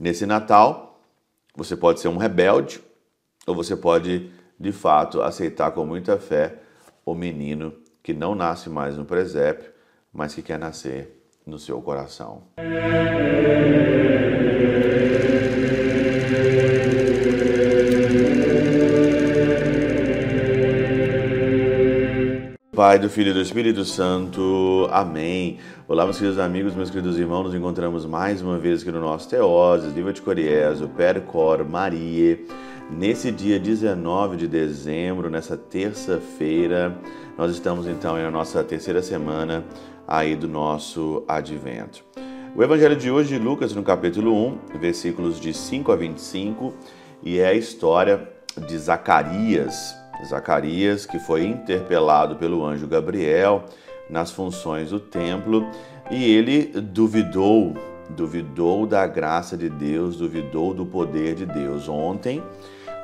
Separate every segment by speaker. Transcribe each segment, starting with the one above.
Speaker 1: Nesse Natal, você pode ser um rebelde ou você pode, de fato, aceitar com muita fé o menino que não nasce mais no presépio, mas que quer nascer no seu coração. Pai, do Filho e do Espírito Santo. Amém. Olá, meus queridos amigos, meus queridos irmãos. Nos encontramos mais uma vez aqui no nosso Teoses, Viva de Coriezo, Percor, Maria. Nesse dia 19 de dezembro, nessa terça-feira, nós estamos então na nossa terceira semana aí do nosso advento. O evangelho de hoje de Lucas, no capítulo 1, versículos de 5 a 25, e é a história de Zacarias Zacarias, que foi interpelado pelo anjo Gabriel nas funções do templo, e ele duvidou, duvidou da graça de Deus, duvidou do poder de Deus. Ontem,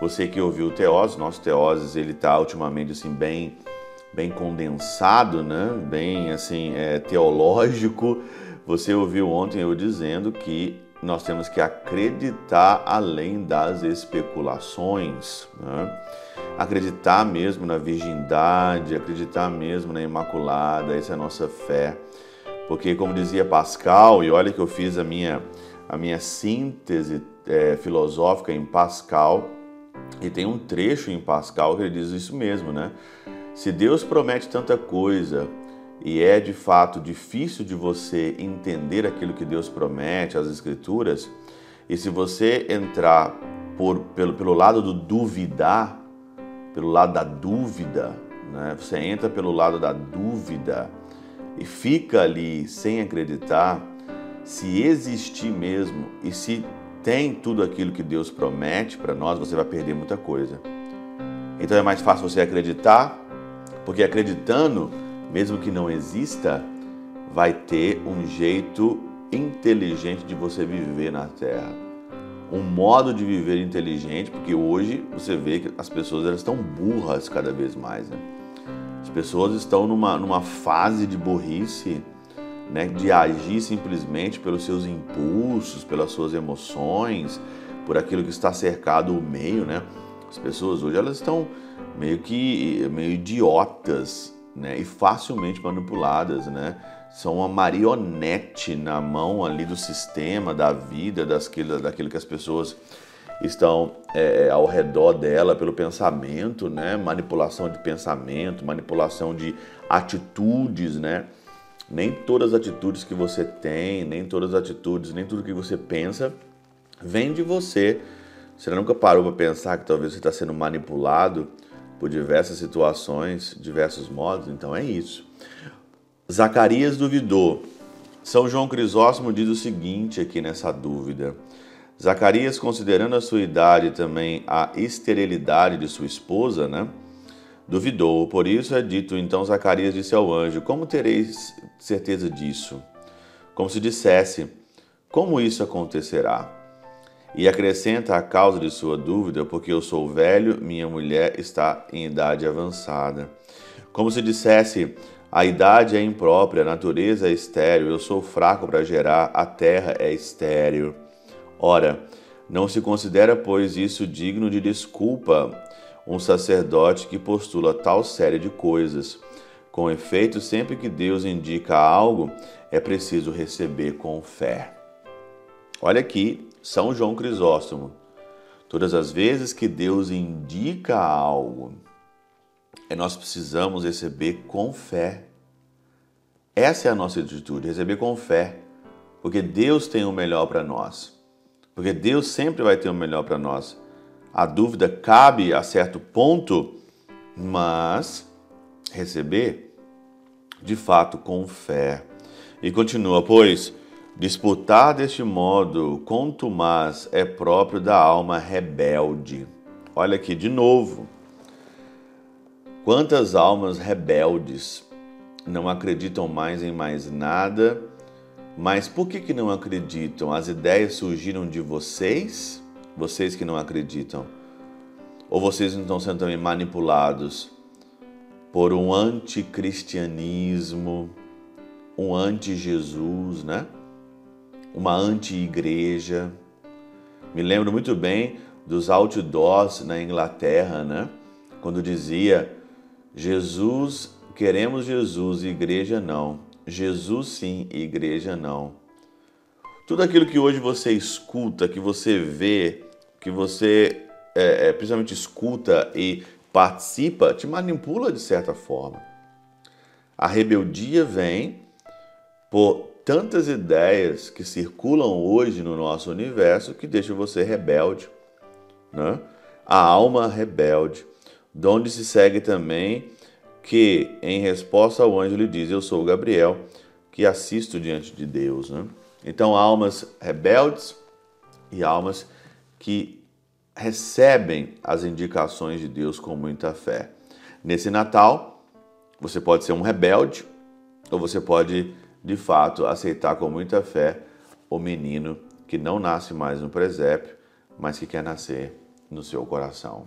Speaker 1: você que ouviu o Teoses, nosso Teoses, ele está ultimamente assim bem bem condensado, né? bem assim é, teológico. Você ouviu ontem eu dizendo que nós temos que acreditar além das especulações. Né? Acreditar mesmo na virgindade, acreditar mesmo na Imaculada, essa é a nossa fé. Porque, como dizia Pascal, e olha que eu fiz a minha, a minha síntese é, filosófica em Pascal, e tem um trecho em Pascal que ele diz isso mesmo, né? Se Deus promete tanta coisa e é de fato difícil de você entender aquilo que Deus promete, as Escrituras, e se você entrar por, pelo, pelo lado do duvidar, pelo lado da dúvida, né? você entra pelo lado da dúvida e fica ali sem acreditar se existir mesmo e se tem tudo aquilo que Deus promete para nós, você vai perder muita coisa. Então é mais fácil você acreditar, porque acreditando, mesmo que não exista, vai ter um jeito inteligente de você viver na Terra um modo de viver inteligente, porque hoje você vê que as pessoas elas estão burras cada vez mais. Né? As pessoas estão numa, numa fase de burrice, né, de agir simplesmente pelos seus impulsos, pelas suas emoções, por aquilo que está cercado o meio, né? As pessoas hoje elas estão meio que meio idiotas, né, e facilmente manipuladas, né? São uma marionete na mão ali do sistema, da vida, daquilo, daquilo que as pessoas estão é, ao redor dela pelo pensamento, né? Manipulação de pensamento, manipulação de atitudes, né? Nem todas as atitudes que você tem, nem todas as atitudes, nem tudo que você pensa vem de você. Você nunca parou para pensar que talvez você está sendo manipulado por diversas situações, diversos modos? Então é isso. Zacarias duvidou. São João Crisóstomo diz o seguinte aqui nessa dúvida. Zacarias, considerando a sua idade e também a esterilidade de sua esposa, né? Duvidou. Por isso é dito, então Zacarias disse ao anjo: Como tereis certeza disso? Como se dissesse: Como isso acontecerá? E acrescenta a causa de sua dúvida, porque eu sou velho, minha mulher está em idade avançada. Como se dissesse: a idade é imprópria, a natureza é estéril, eu sou fraco para gerar, a terra é estéril. Ora, não se considera, pois, isso digno de desculpa um sacerdote que postula tal série de coisas. Com efeito, sempre que Deus indica algo, é preciso receber com fé. Olha aqui, São João Crisóstomo. Todas as vezes que Deus indica algo, é nós precisamos receber com fé. Essa é a nossa atitude, receber com fé, porque Deus tem o melhor para nós. Porque Deus sempre vai ter o melhor para nós. A dúvida cabe a certo ponto, mas receber de fato com fé. E continua, pois disputar deste modo com Tomás é próprio da alma rebelde. Olha aqui de novo. Quantas almas rebeldes não acreditam mais em mais nada, mas por que, que não acreditam? As ideias surgiram de vocês? Vocês que não acreditam? Ou vocês não estão sendo também manipulados por um anticristianismo, um anti-Jesus, né? Uma anti-igreja, Me lembro muito bem dos outdoors na Inglaterra, né? Quando dizia Jesus, queremos Jesus, igreja não. Jesus sim, igreja não. Tudo aquilo que hoje você escuta, que você vê, que você é, é, principalmente escuta e participa, te manipula de certa forma. A rebeldia vem por tantas ideias que circulam hoje no nosso universo que deixam você rebelde. Né? A alma rebelde, de onde se segue também que, em resposta ao anjo, lhe diz: Eu sou o Gabriel, que assisto diante de Deus. Né? Então, almas rebeldes e almas que recebem as indicações de Deus com muita fé. Nesse Natal, você pode ser um rebelde ou você pode, de fato, aceitar com muita fé o menino que não nasce mais no presépio, mas que quer nascer no seu coração.